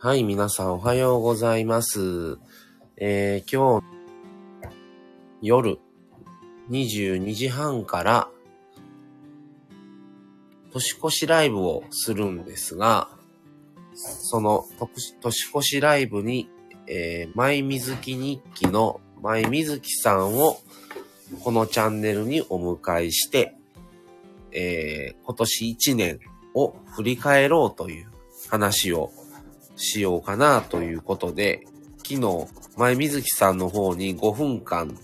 はい、皆さんおはようございます。えー、今日、夜、22時半から、年越しライブをするんですが、その年越しライブに、えー、舞水木日記の舞水木さんをこのチャンネルにお迎えして、えー、今年1年を振り返ろうという話をしようかなということで、昨日、前水木さんの方に5分間、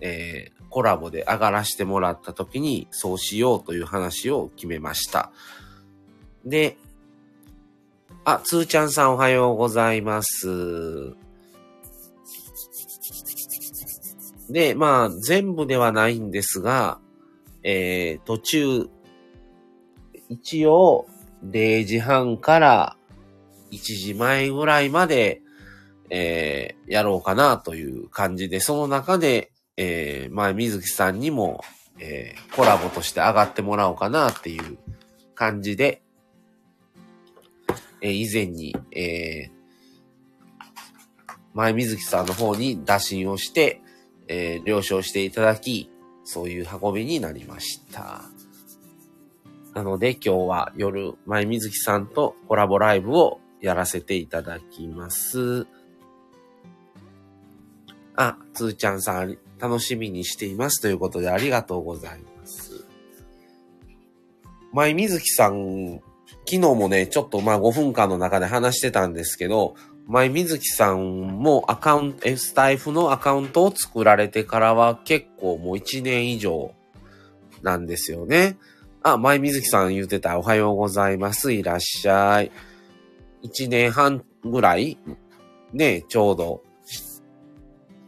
えー、コラボで上がらせてもらった時に、そうしようという話を決めました。で、あ、つーちゃんさんおはようございます。で、まあ、全部ではないんですが、えー、途中、一応、0時半から1時前ぐらいまで、えー、やろうかなという感じで、その中で、えー、前水木さんにも、えー、コラボとして上がってもらおうかなっていう感じで、えー、以前に、えー、前水木さんの方に打診をして、えー、了承していただき、そういう運びになりました。なので今日は夜、前水木さんとコラボライブをやらせていただきます。あ、つーちゃんさん、楽しみにしていますということでありがとうございます。前水木さん、昨日もね、ちょっとまあ5分間の中で話してたんですけど、前水木さんもアカウント、スタイフのアカウントを作られてからは結構もう1年以上なんですよね。あ、前水木さん言ってたおはようございます。いらっしゃい。1年半ぐらい、ね、ちょうど、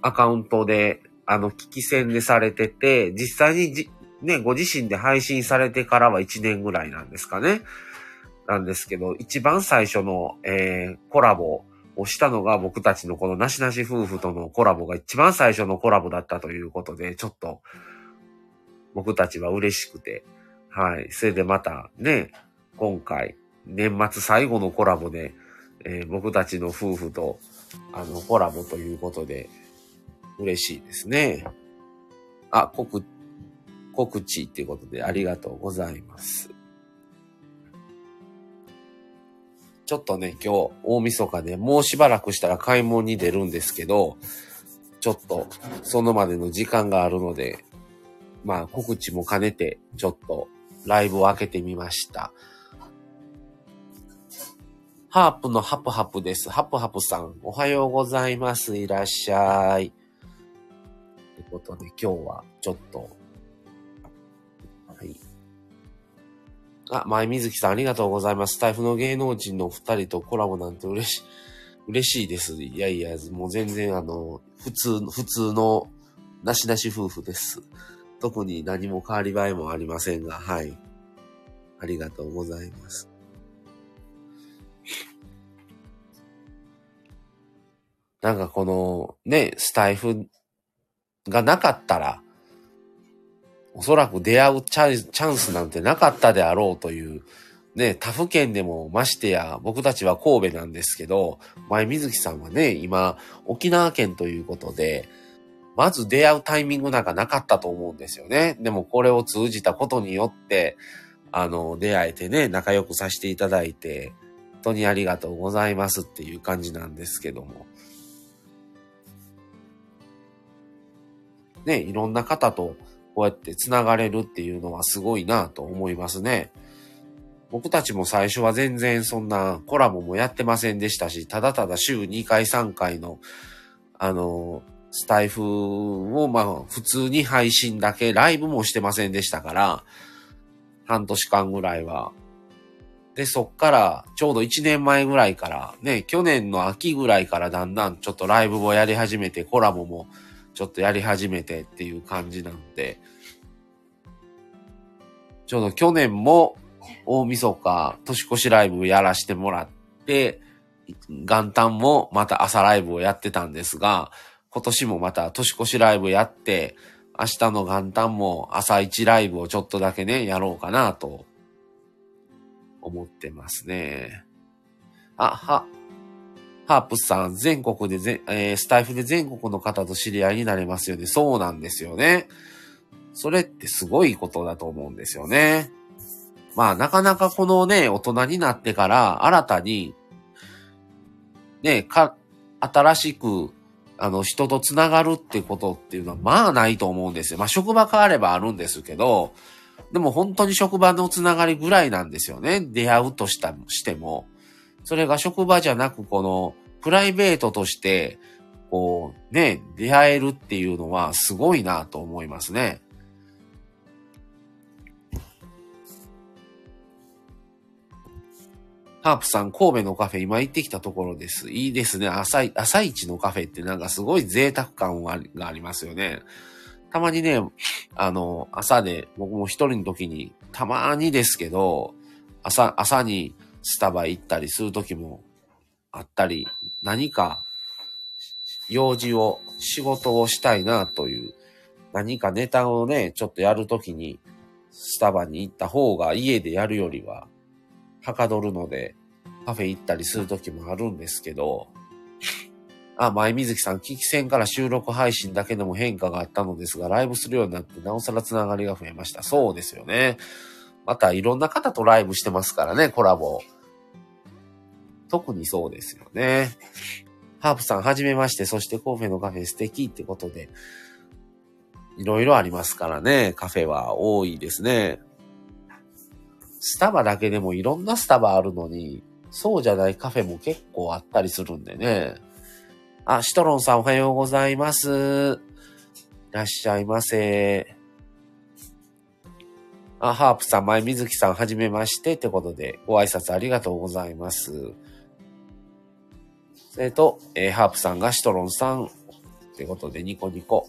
アカウントで、あの、聞き戦でされてて、実際にじ、ね、ご自身で配信されてからは1年ぐらいなんですかね。なんですけど、一番最初の、えー、コラボをしたのが僕たちのこのなしなし夫婦とのコラボが一番最初のコラボだったということで、ちょっと、僕たちは嬉しくて、はい。それでまたね、今回、年末最後のコラボで、えー、僕たちの夫婦と、あの、コラボということで、嬉しいですね。あ、告、告知っていうことでありがとうございます。ちょっとね、今日、大晦日でもうしばらくしたら買い物に出るんですけど、ちょっと、そのまでの時間があるので、まあ、告知も兼ねて、ちょっと、ライブを開けてみました。ハープのハプハプです。ハプハプさん、おはようございます。いらっしゃい。ということで、今日はちょっと、はい。あ、前水木さんありがとうございます。スタイフの芸能人の二人とコラボなんて嬉しい、嬉しいです。いやいや、もう全然あの、普通、普通のなしなし夫婦です。特に何も変わり映えもありませんが、はい。ありがとうございます。なんかこのね、スタイフがなかったら、おそらく出会うチャンスなんてなかったであろうという、ね、他府県でもましてや、僕たちは神戸なんですけど、前水木さんはね、今、沖縄県ということで、まず出会うタイミングなんかなかったと思うんですよね。でもこれを通じたことによって、あの、出会えてね、仲良くさせていただいて、本当にありがとうございますっていう感じなんですけども。ね、いろんな方とこうやって繋がれるっていうのはすごいなと思いますね。僕たちも最初は全然そんなコラボもやってませんでしたし、ただただ週2回3回の、あの、スタイフをまあ普通に配信だけ、ライブもしてませんでしたから、半年間ぐらいは。で、そっからちょうど1年前ぐらいからね、去年の秋ぐらいからだんだんちょっとライブをやり始めてコラボもちょっとやり始めてっていう感じなんで、ちょうど去年も大晦日年越しライブやらしてもらって、元旦もまた朝ライブをやってたんですが、今年もまた年越しライブやって、明日の元旦も朝一ライブをちょっとだけね、やろうかなと思ってますね。あ、は、ハープさん、全国でぜ、えー、スタイフで全国の方と知り合いになれますよね。そうなんですよね。それってすごいことだと思うんですよね。まあ、なかなかこのね、大人になってから新たに、ね、か、新しく、あの、人と繋がるってことっていうのは、まあないと思うんですよ。まあ、職場変わればあるんですけど、でも本当に職場のつながりぐらいなんですよね。出会うとした、しても。それが職場じゃなく、この、プライベートとして、こう、ね、出会えるっていうのはすごいなと思いますね。ハープさん、神戸のカフェ今行ってきたところです。いいですね。朝、朝一のカフェってなんかすごい贅沢感がありますよね。たまにね、あの、朝で、僕も一人の時に、たまにですけど、朝、朝にスタバ行ったりする時もあったり、何か用事を、仕事をしたいなという、何かネタをね、ちょっとやるときに、スタバに行った方が家でやるよりは、はかどるので、カフェ行ったりするときもあるんですけど、あ、前水木さん、危機戦から収録配信だけでも変化があったのですが、ライブするようになって、なおさらつながりが増えました。そうですよね。また、いろんな方とライブしてますからね、コラボ。特にそうですよね。ハープさん、はじめまして、そして神戸のカフェ素敵ってことで、いろいろありますからね、カフェは多いですね。スタバだけでもいろんなスタバあるのに、そうじゃないカフェも結構あったりするんでね。あ、シトロンさんおはようございます。いらっしゃいませ。あ、ハープさん、前水木さん、はじめましてってことで、ご挨拶ありがとうございます。それと、えー、ハープさんがシトロンさんってことでニコニコ。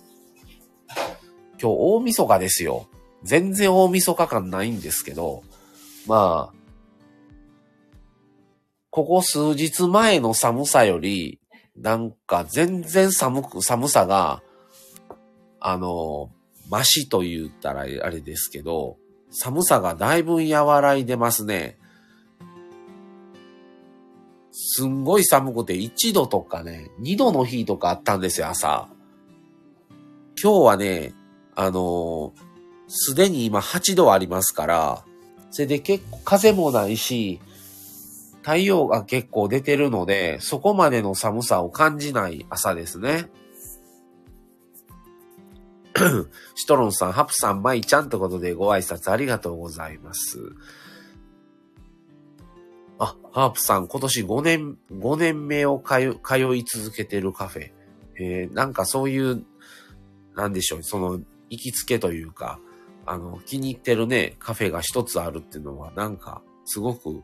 今日大晦日ですよ。全然大晦日感ないんですけど、まあ、ここ数日前の寒さより、なんか全然寒く、寒さが、あの、マシと言ったらあれですけど、寒さがだいぶ和らいでますね。すんごい寒くて1度とかね、2度の日とかあったんですよ、朝。今日はね、あのすでに今8度ありますから、それで結構風もないし、太陽が結構出てるので、そこまでの寒さを感じない朝ですね。シトロンさん、ハプさん、マイちゃんってことでご挨拶ありがとうございます。あ、ハープさん、今年5年、5年目を通通い続けてるカフェ。えー、なんかそういう、なんでしょう、その、行きつけというか、あの、気に入ってるね、カフェが一つあるっていうのは、なんか、すごく、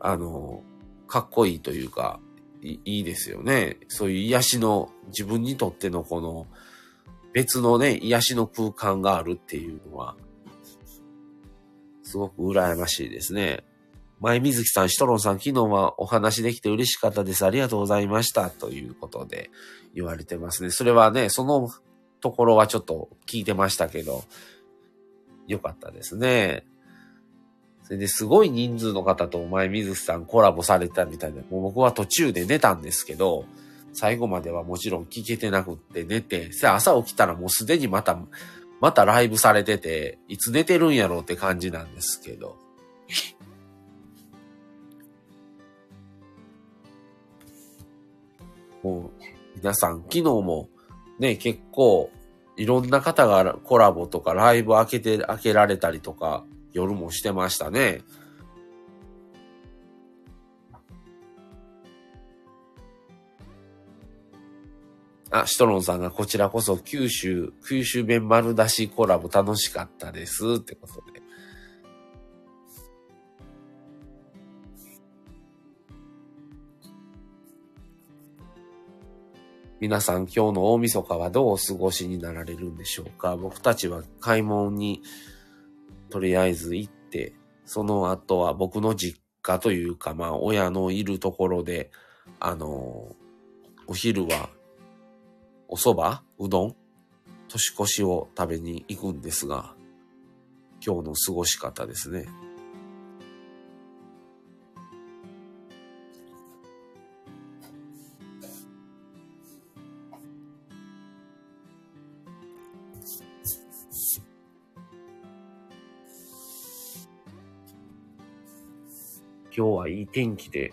あの、かっこいいというか、いいいですよね。そういう癒しの、自分にとってのこの、別のね、癒しの空間があるっていうのは、すごく羨ましいですね。前水木さん、シトロンさん、昨日はお話できて嬉しかったです。ありがとうございました。ということで言われてますね。それはね、そのところはちょっと聞いてましたけど、よかったですね。それですごい人数の方とお前水木さんコラボされたみたいで、もう僕は途中で寝たんですけど、最後まではもちろん聞けてなくって寝て、朝起きたらもうすでにまた、またライブされてて、いつ寝てるんやろうって感じなんですけど。もう、皆さん、昨日もね、結構、いろんな方がコラボとかライブ開けて、開けられたりとか、夜もしてましたね。あ、シトロンさんがこちらこそ九州、九州弁丸出しコラボ楽しかったですってことで。皆さん今日の大晦日はどうお過ごしになられるんでしょうか？僕たちは買い物にとりあえず行って、その後は僕の実家というか、まあ親のいるところで、あの、お昼はお蕎麦うどん年越しを食べに行くんですが、今日の過ごし方ですね。今日はいい天気で、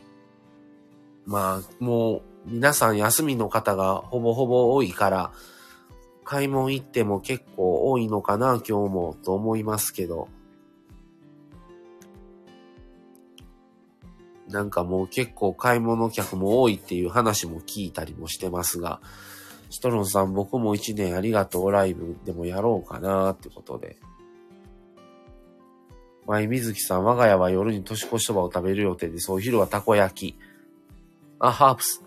まあ、もう皆さん休みの方がほぼほぼ多いから、買い物行っても結構多いのかな、今日も、と思いますけど。なんかもう結構買い物客も多いっていう話も聞いたりもしてますが、シトロンさん僕も一年ありがとうライブでもやろうかなってことで。前水木さん、我が家は夜に年越しそばを食べる予定で、そう昼はたこ焼き。あ、ハープス、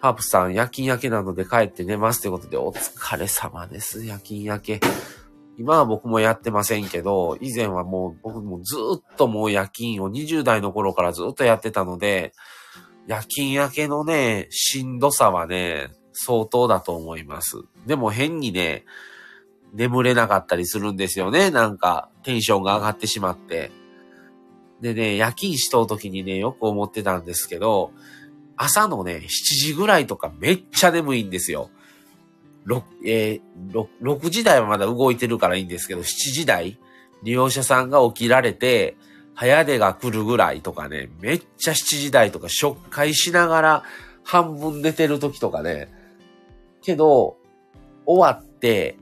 ハープスさん、夜勤明けなので帰って寝ますということで、お疲れ様です。夜勤明け。今は僕もやってませんけど、以前はもう僕もずっともう夜勤を20代の頃からずっとやってたので、夜勤明けのね、しんどさはね、相当だと思います。でも変にね、眠れなかったりするんですよね。なんか、テンションが上がってしまって。でね、夜勤しとう時にね、よく思ってたんですけど、朝のね、7時ぐらいとかめっちゃ眠いんですよ。6、えー、6, 6時台はまだ動いてるからいいんですけど、7時台、利用者さんが起きられて、早出が来るぐらいとかね、めっちゃ7時台とか、食会しながら半分寝てる時とかね。けど、終わって、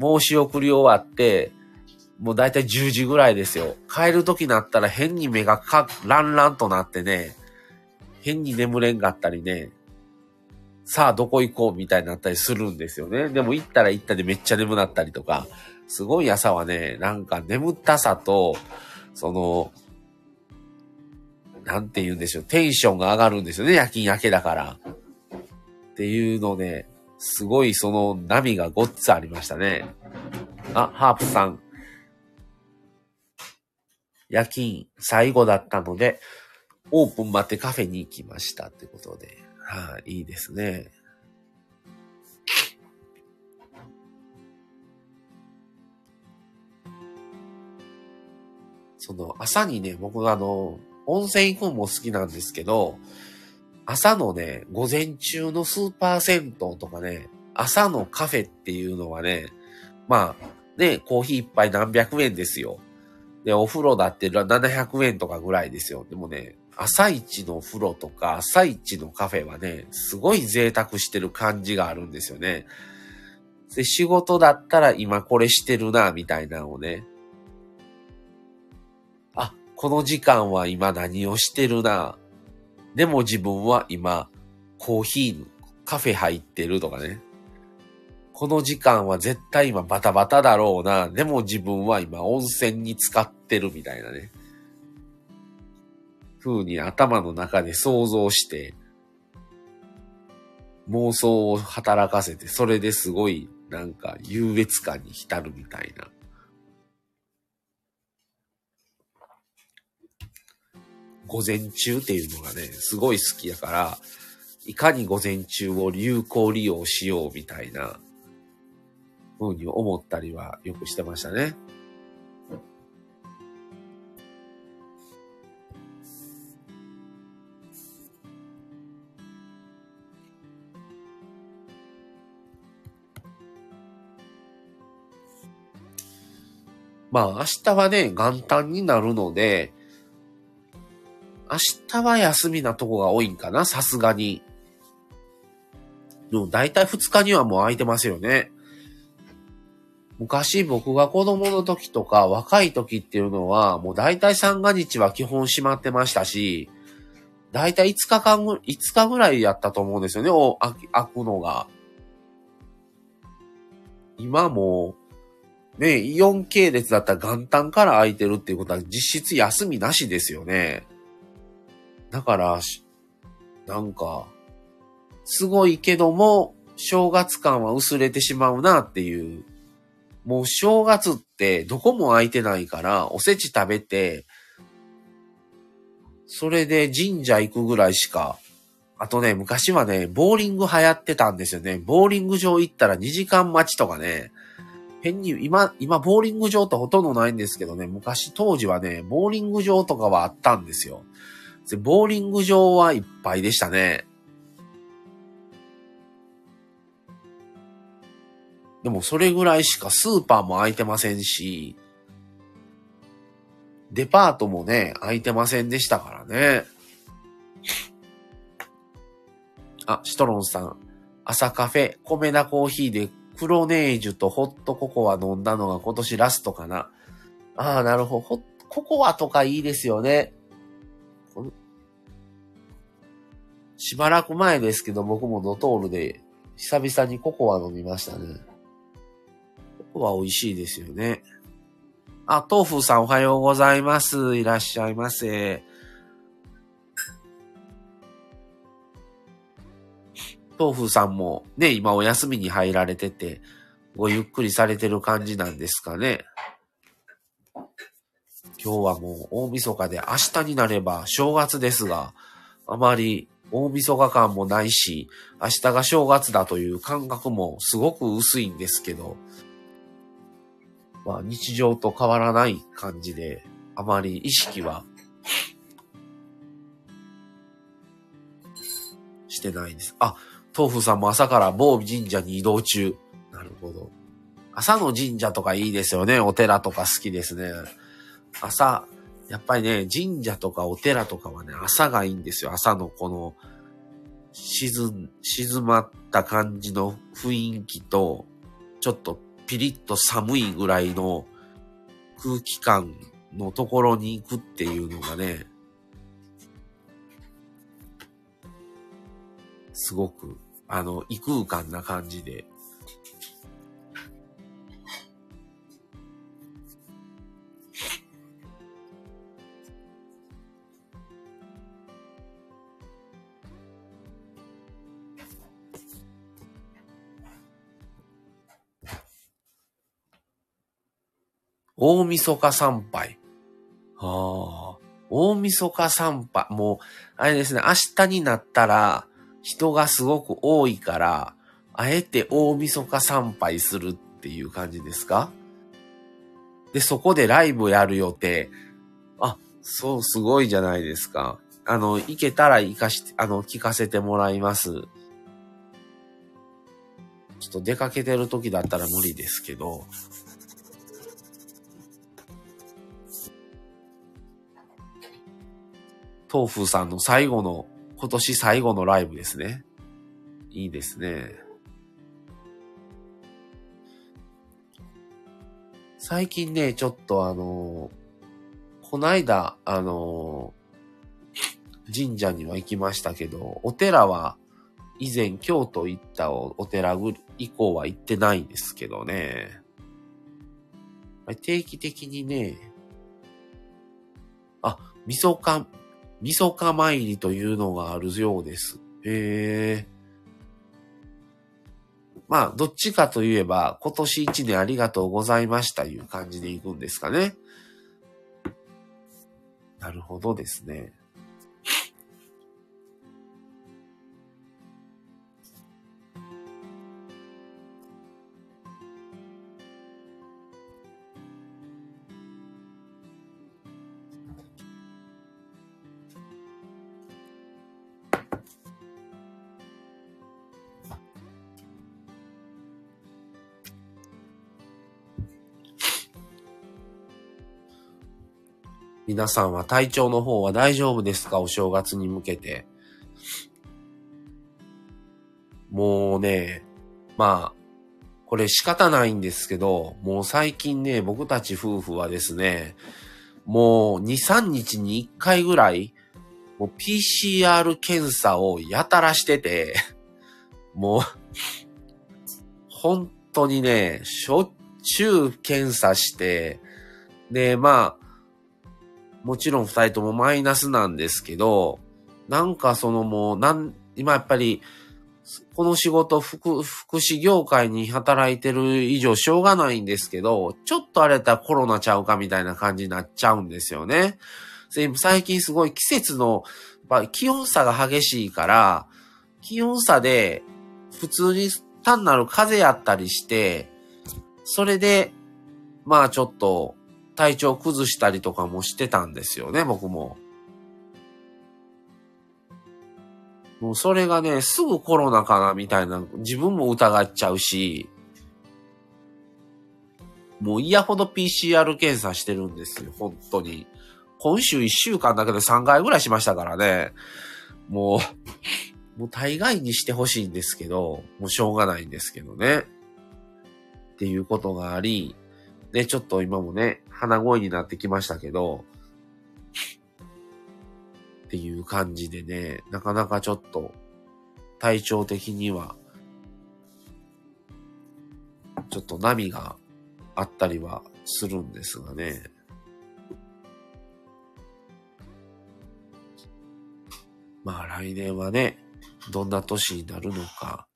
申し送り終わって、もうだいたい10時ぐらいですよ。帰る時になったら変に目がか、ランランとなってね、変に眠れんかったりね、さあどこ行こうみたいになったりするんですよね。でも行ったら行ったでめっちゃ眠なったりとか、すごい朝はね、なんか眠ったさと、その、なんて言うんでしょう、テンションが上がるんですよね、夜勤明けだから。っていうので、すごいその波がごっつありましたね。あ、ハープさん。夜勤最後だったので、オープン待ってカフェに行きましたってことで。はい、いいですね。その朝にね、僕あの、温泉行くのも好きなんですけど、朝のね、午前中のスーパー銭湯とかね、朝のカフェっていうのはね、まあ、ね、コーヒー一杯何百円ですよ。で、お風呂だって700円とかぐらいですよ。でもね、朝一のお風呂とか朝一のカフェはね、すごい贅沢してる感じがあるんですよね。で、仕事だったら今これしてるな、みたいなのをね。あ、この時間は今何をしてるな。でも自分は今、コーヒー、カフェ入ってるとかね。この時間は絶対今バタバタだろうな。でも自分は今温泉に使ってるみたいなね。風に頭の中で想像して、妄想を働かせて、それですごいなんか優越感に浸るみたいな。午前中っていうのがね、すごい好きやから、いかに午前中を有効利用しようみたいな、ふうに思ったりはよくしてましたね。まあ明日はね、元旦になるので、明日は休みなとこが多いんかな、さすがに。でも大体2日にはもう空いてますよね。昔僕が子供の時とか若い時っていうのは、もう大体三が日は基本閉まってましたし、大体5日間ぐ、5日ぐらいやったと思うんですよね、お開くのが。今もね、イオン系列だったら元旦から空いてるっていうことは実質休みなしですよね。だから、なんか、すごいけども、正月感は薄れてしまうなっていう。もう正月ってどこも空いてないから、おせち食べて、それで神社行くぐらいしか。あとね、昔はね、ボーリング流行ってたんですよね。ボーリング場行ったら2時間待ちとかね。変に、今、今、ボーリング場ってほとんどないんですけどね、昔、当時はね、ボーリング場とかはあったんですよ。ボーリング場はいっぱいでしたね。でもそれぐらいしかスーパーも開いてませんし、デパートもね、開いてませんでしたからね。あ、シトロンさん。朝カフェ、米田コーヒーでクロネージュとホットココア飲んだのが今年ラストかな。ああ、なるほど。ココアとかいいですよね。しばらく前ですけど、僕もドトールで久々にココア飲みましたね。ココア美味しいですよね。あ、豆腐さんおはようございます。いらっしゃいませ。豆腐さんもね、今お休みに入られてて、ごゆっくりされてる感じなんですかね。今日はもう大晦日で明日になれば正月ですが、あまり大晦日感もないし、明日が正月だという感覚もすごく薄いんですけど、まあ日常と変わらない感じで、あまり意識はしてないです。あ、豆腐さんも朝から某神社に移動中。なるほど。朝の神社とかいいですよね。お寺とか好きですね。朝、やっぱりね、神社とかお寺とかはね、朝がいいんですよ。朝のこの、静、静まった感じの雰囲気と、ちょっとピリッと寒いぐらいの空気感のところに行くっていうのがね、すごくあの、異空間な感じで。大晦日参拝。ああ、大晦日参拝。もう、あれですね、明日になったら、人がすごく多いから、あえて大晦日参拝するっていう感じですか？で、そこでライブやる予定。あ、そう、すごいじゃないですか。あの、行けたら行かして、あの、聞かせてもらいます。ちょっと出かけてる時だったら無理ですけど。豆腐さんの最後の今年最後のライブですね。いいですね。最近ね、ちょっとあのこないだ、あの神社には行きましたけど、お寺は以前京都行ったお寺以降は行ってないんですけどね。定期的にね、あ、みそか、みそか参りというのがあるようです。へえ。まあ、どっちかといえば、今年一年ありがとうございましたという感じでいくんですかね。なるほどですね。皆さんは体調の方は大丈夫ですか？お正月に向けて。もうね、まあ、これ仕方ないんですけど、もう最近ね、僕たち夫婦はですね、もう2、3日に1回ぐらい、もう PCR 検査をやたらしてて、もう、本当にね、しょっちゅう検査して、で、まあ、もちろん二人ともマイナスなんですけど、なんかそのもう、なん、今やっぱり、この仕事、福、福祉業界に働いてる以上しょうがないんですけど、ちょっとあれたらコロナちゃうかみたいな感じになっちゃうんですよね。最近すごい季節の、気温差が激しいから、気温差で普通に単なる風やったりして、それで、まあちょっと体調崩したりとかもしてたんですよね、僕も。もうそれがね、すぐコロナかなみたいな、自分も疑っちゃうし、もう嫌ほど PCR 検査してるんですよ、本当に。今週1週間だけで3回ぐらいしましたからね。もう、もう大概にしてほしいんですけど、もうしょうがないんですけどね。っていうことがあり、で、ちょっと今もね、鼻声になってきましたけど、っていう感じでね、なかなかちょっと体調的には、ちょっと波があったりはするんですがね。まあ来年はね、どんな年になるのか、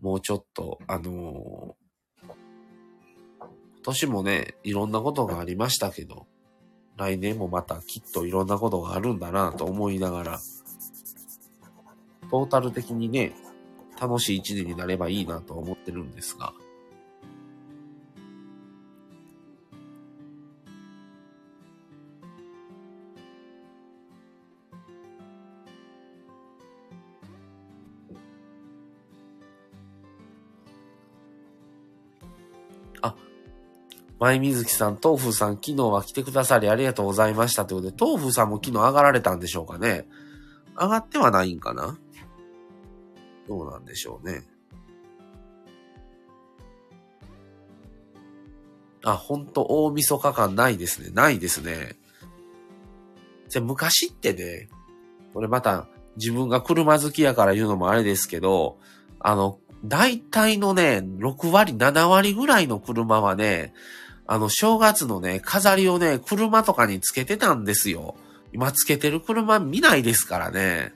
もうちょっと、あの、年もね、いろんなことがありましたけど、来年もまたきっといろんなことがあるんだなと思いながら、トータル的にね、楽しい一年になればいいなと思ってるんですが、前水木さん、豆腐さん、昨日は来てくださりありがとうございましたということで、豆腐さんも昨日上がられたんでしょうかね。上がってはないんかな？どうなんでしょうね。あ、ほんと大晦日感ないですね。ないですね。じゃ昔ってね、これまた自分が車好きやから言うのもあれですけど、あの、大体のね、6割、7割ぐらいの車はね、あの、正月のね、飾りをね、車とかにつけてたんですよ。今つけてる車見ないですからね。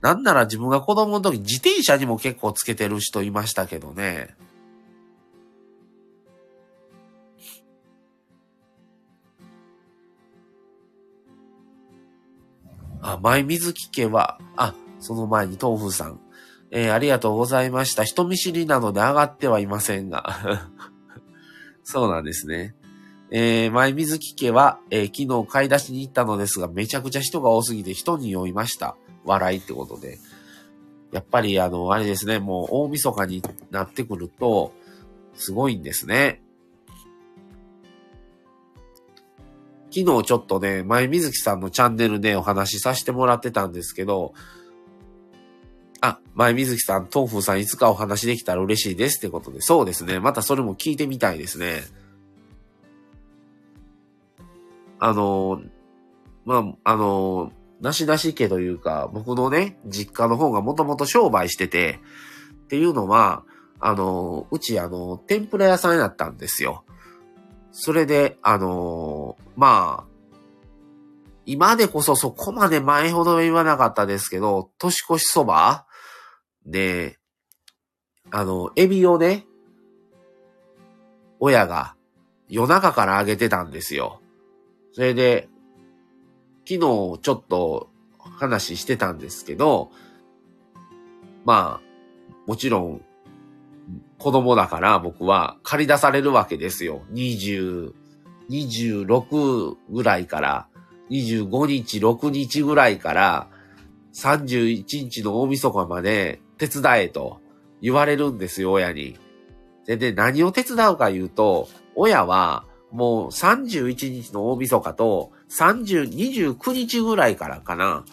なんなら自分が子供の時自転車にも結構つけてる人いましたけどね。あ、前水木家は、あ、その前に豆腐さん。えー、ありがとうございました。人見知りなので上がってはいませんが。そうなんですね。えー、前水木家は、えー、昨日買い出しに行ったのですが、めちゃくちゃ人が多すぎて人に酔いました。笑いってことで。やっぱりあの、あれですね、もう大晦日になってくると、すごいんですね。昨日ちょっとね、前水木さんのチャンネルでお話しさせてもらってたんですけど、前水木さん、東風さんいつかお話できたら嬉しいですってことで、そうですね。またそれも聞いてみたいですね。あの、まあ、あの、なしなし家というか、僕のね、実家の方がもともと商売してて、っていうのは、あの、うちあの、天ぷら屋さんやったんですよ。それで、あの、まあ、今でこそそこまで前ほど言わなかったですけど、年越しそばで、あの、エビをね、親が夜中からあげてたんですよ。それで、昨日ちょっと話してたんですけど、まあ、もちろん、子供だから僕は借り出されるわけですよ。20、26ぐらいから、25日、6日ぐらいから、31日の大晦日まで手伝えと言われるんですよ、親に。で、で、何を手伝うか言うと、親はもう31日の大晦日と30、29日ぐらいからかな。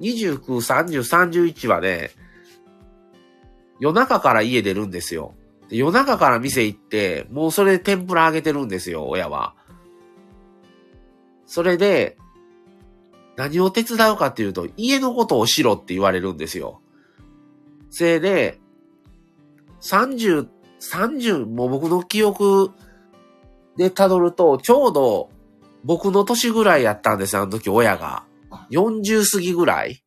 29、30、31はね、夜中から家出るんですよ。夜中から店行って、もうそれで天ぷら揚げてるんですよ、親は。それで、何を手伝うかっていうと、家のことをしろって言われるんですよ。せいで、30、30、もう僕の記憶で辿ると、ちょうど僕の年ぐらいやったんですよ、あの時親が。40過ぎぐらい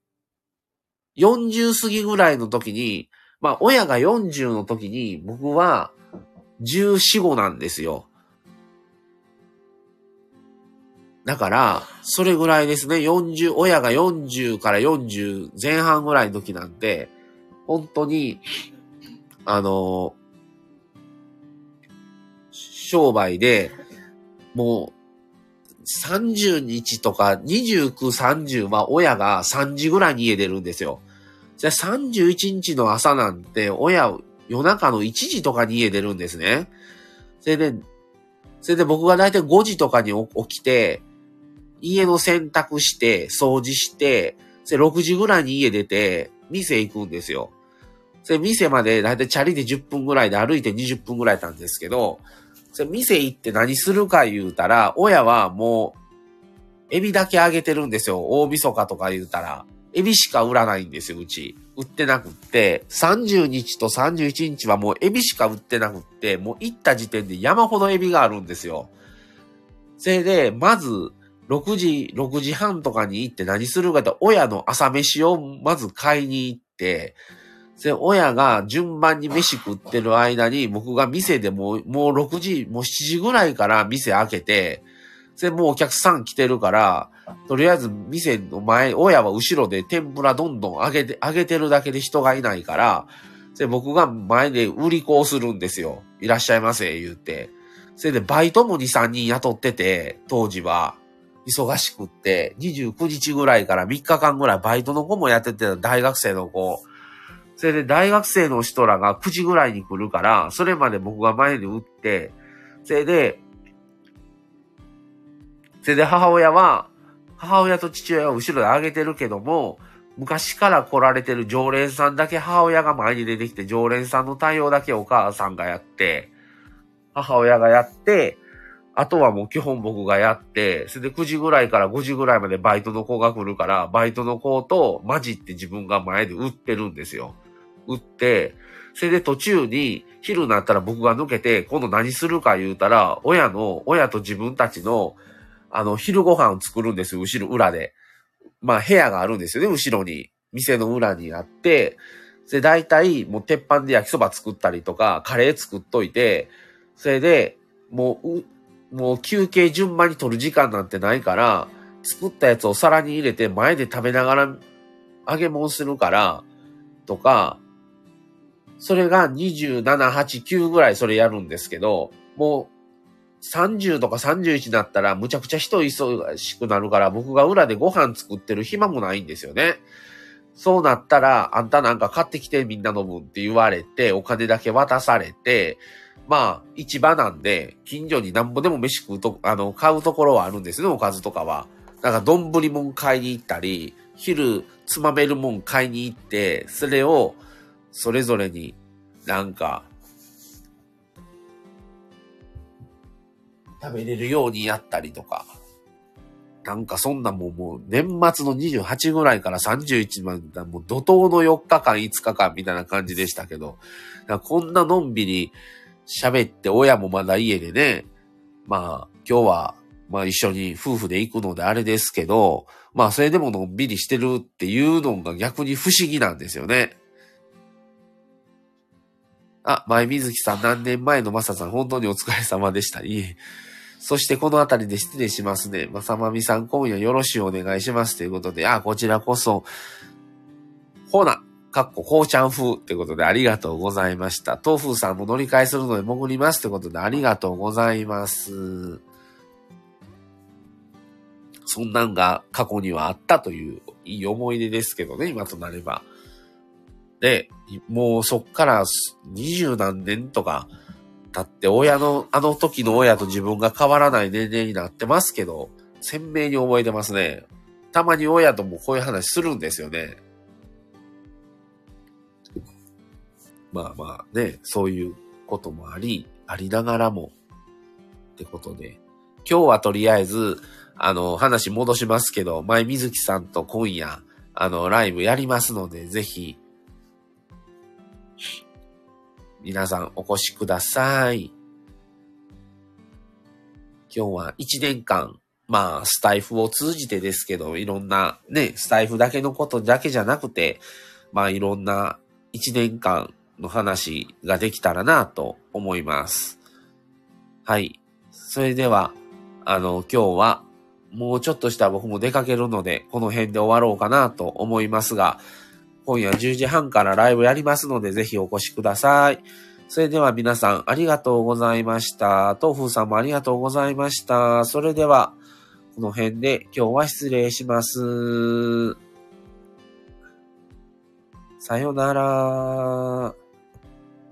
?40 過ぎぐらいの時に、まあ親が40の時に僕は14、5なんですよ。だから、それぐらいですね。40、親が40から40前半ぐらいの時なんで、本当に、あの、商売で、もう、30日とか29、30は親が3時ぐらいに家出るんですよ。じゃ31日の朝なんて親夜中の1時とかに家出るんですね。それで、それで僕がだいたい5時とかに起きて、家の洗濯して、掃除して、それ6時ぐらいに家出て、店行くんですよ。それ店までだいたいチャリで10分ぐらいで歩いて20分ぐらいなんですけど、それ店行って何するか言うたら、親はもう、エビだけあげてるんですよ。大晦日とか言うたら。エビしか売らないんですよ、うち。売ってなくって、30日と31日はもうエビしか売ってなくって、もう行った時点で山ほどエビがあるんですよ。それで、まず、6時、6時半とかに行って何するかって親の朝飯をまず買いに行って、で、親が順番に飯食ってる間に僕が店でもう、もう6時、もう7時ぐらいから店開けて、で、もうお客さん来てるから、とりあえず店の前、親は後ろで天ぷらどんどん揚げて、揚げてるだけで人がいないから、で、僕が前で売り子をするんですよ。いらっしゃいませ、言って。それでバイトも2、3人雇ってて、当時は。忙しくって、29日ぐらいから3日間ぐらいバイトの子もやってて、大学生の子。それで大学生の人らが9時ぐらいに来るから、それまで僕が前に打って、それで、それで母親は、母親と父親は後ろで上げてるけども、昔から来られてる常連さんだけ母親が前に出てきて、常連さんの対応だけお母さんがやって、母親がやって、あとはもう基本僕がやって、それで9時ぐらいから5時ぐらいまでバイトの子が来るから、バイトの子と混じって自分が前で売ってるんですよ。売って、それで途中に昼になったら僕が抜けて、今度何するか言うたら、親の、親と自分たちのあの、昼ご飯を作るんですよ、後ろ、裏で。まあ、部屋があるんですよね、後ろに。店の裏にあって、で、大体、もう鉄板で焼きそば作ったりとか、カレー作っといて、それで、もう、もう休憩順番に取る時間なんてないから、作ったやつを皿に入れて前で食べながら揚げ物するから、とか、それが27、8、9ぐらいそれやるんですけど、もう30とか31になったらむちゃくちゃ人忙しくなるから僕が裏でご飯作ってる暇もないんですよね。そうなったら、あんたなんか買ってきてみんなの分って言われて、お金だけ渡されて、まあ、市場なんで、近所になんぼでも飯食うと、あの、買うところはあるんですね、おかずとかは。なんか、丼もん買いに行ったり、昼、つまめるもん買いに行って、それを、それぞれになんか、食べれるようにやったりとか。なんかそんなもんもう年末の28ぐらいから31までもう怒涛の4日間5日間みたいな感じでしたけど、こんなのんびり喋って親もまだ家でね、まあ今日はまあ一緒に夫婦で行くのであれですけど、まあそれでものんびりしてるっていうのが逆に不思議なんですよね。あ、前水木さん何年前のマサさん本当にお疲れ様でした。いえ。そしてこのあたりで失礼しますね。まさまみさん今夜よろしくお願いしますということで、あ、こちらこそ、ほな、かっここうちゃん風ってことでありがとうございました。豆腐さんも乗り換えするので潜りますってことでありがとうございます。そんなんが過去にはあったといういい思い出ですけどね、今となれば。で、もうそっから二十何年とかだって親の、あの時の親と自分が変わらない年齢になってますけど、鮮明に覚えてますね。たまに親ともこういう話するんですよね。まあまあね、そういうこともあり、ありながらも、ってことで。今日はとりあえず、あの、話戻しますけど、前水木さんと今夜、あの、ライブやりますので、ぜひ、皆さんお越しください。今日は1年間、まあ、スタイフを通じてですけど、いろんなね、スタイフだけのことだけじゃなくて、まあ、いろんな1年間の話ができたらなと思います。はい。それでは、あの、今日は、もうちょっとした僕も出かけるので、この辺で終わろうかなと思いますが、今夜10時半からライブやりますので、ぜひお越しください。それでは皆さんありがとうございました。豆腐さんもありがとうございました。それでは、この辺で今日は失礼します。さよなら。